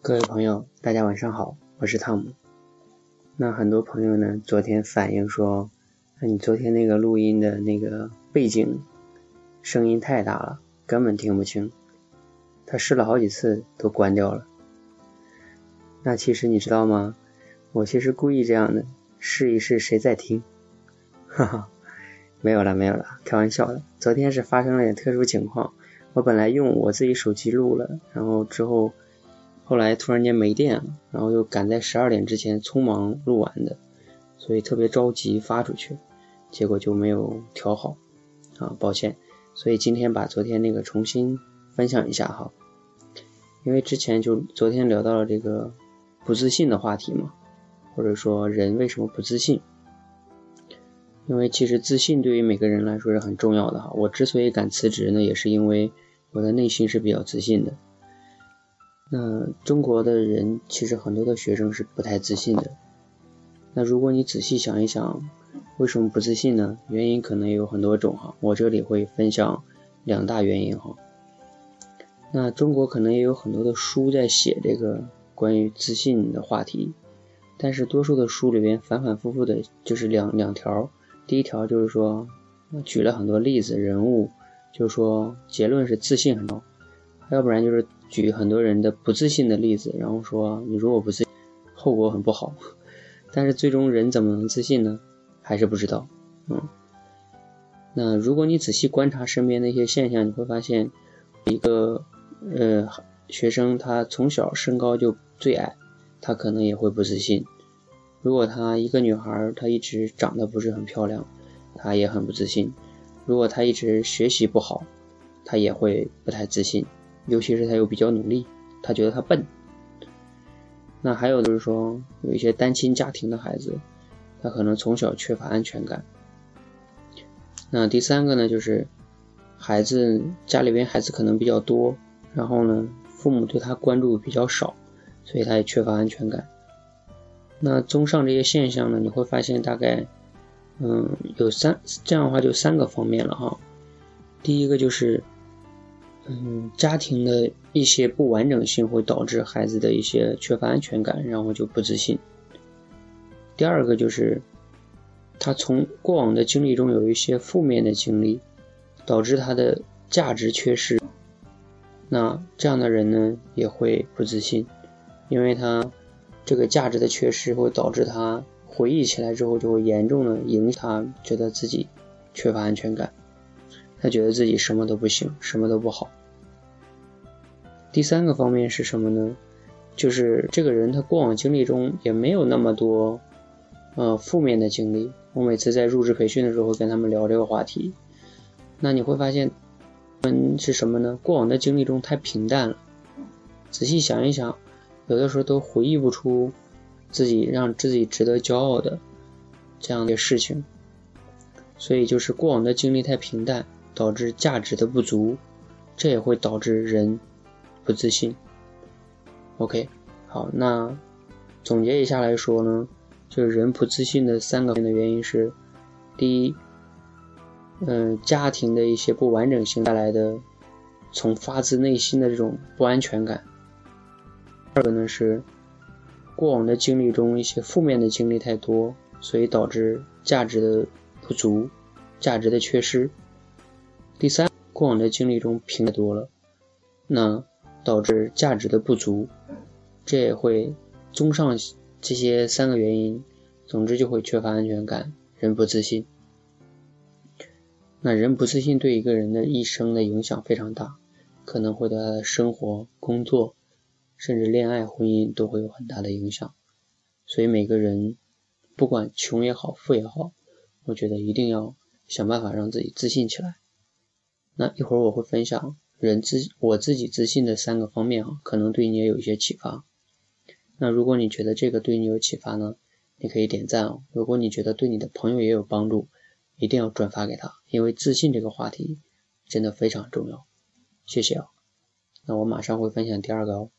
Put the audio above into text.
各位朋友，大家晚上好，我是汤姆。那很多朋友呢，昨天反映说，那你昨天那个录音的那个背景声音太大了，根本听不清。他试了好几次都关掉了。那其实你知道吗？我其实故意这样的，试一试谁在听。哈哈，没有了没有了，开玩笑的。昨天是发生了点特殊情况，我本来用我自己手机录了，然后之后后来突然间没电了，然后又赶在十二点之前匆忙录完的，所以特别着急发出去，结果就没有调好啊，抱歉。所以今天把昨天那个重新分享一下哈，因为之前就昨天聊到了这个不自信的话题嘛，或者说人为什么不自信？因为其实自信对于每个人来说是很重要的哈。我之所以敢辞职呢，也是因为我的内心是比较自信的。那中国的人其实很多的学生是不太自信的。那如果你仔细想一想，为什么不自信呢？原因可能有很多种哈。我这里会分享两大原因哈。那中国可能也有很多的书在写这个关于自信的话题，但是多数的书里边反反复复的就是两两条。第一条就是说，举了很多例子人物，就是说结论是自信很高，要不然就是举很多人的不自信的例子，然后说你如果不自，后果很不好。但是最终人怎么能自信呢？还是不知道。嗯，那如果你仔细观察身边的一些现象，你会发现一个呃学生他从小身高就最矮，他可能也会不自信。如果她一个女孩，她一直长得不是很漂亮，她也很不自信。如果他一直学习不好，他也会不太自信。尤其是他又比较努力，他觉得他笨。那还有就是说，有一些单亲家庭的孩子，他可能从小缺乏安全感。那第三个呢，就是孩子家里边孩子可能比较多，然后呢，父母对他关注比较少，所以他也缺乏安全感。那综上这些现象呢，你会发现大概，嗯，有三这样的话就三个方面了哈。第一个就是，嗯，家庭的一些不完整性会导致孩子的一些缺乏安全感，然后就不自信。第二个就是，他从过往的经历中有一些负面的经历，导致他的价值缺失。那这样的人呢，也会不自信，因为他。这个价值的缺失会导致他回忆起来之后就会严重的影响他，觉得自己缺乏安全感，他觉得自己什么都不行，什么都不好。第三个方面是什么呢？就是这个人他过往经历中也没有那么多呃负面的经历。我每次在入职培训的时候跟他们聊这个话题，那你会发现，嗯是什么呢？过往的经历中太平淡了。仔细想一想。有的时候都回忆不出自己让自己值得骄傲的这样的事情，所以就是过往的经历太平淡，导致价值的不足，这也会导致人不自信。OK，好，那总结一下来说呢，就是人不自信的三个的原因是：第一，嗯，家庭的一些不完整性带来的从发自内心的这种不安全感。二个呢是过往的经历中一些负面的经历太多，所以导致价值的不足、价值的缺失。第三，过往的经历中平太多了，那导致价值的不足，这也会综上这些三个原因，总之就会缺乏安全感，人不自信。那人不自信对一个人的一生的影响非常大，可能会对他的生活、工作。甚至恋爱、婚姻都会有很大的影响，所以每个人不管穷也好、富也好，我觉得一定要想办法让自己自信起来。那一会儿我会分享人自我自己自信的三个方面啊，可能对你也有一些启发。那如果你觉得这个对你有启发呢，你可以点赞哦。如果你觉得对你的朋友也有帮助，一定要转发给他，因为自信这个话题真的非常重要。谢谢啊，那我马上会分享第二个哦。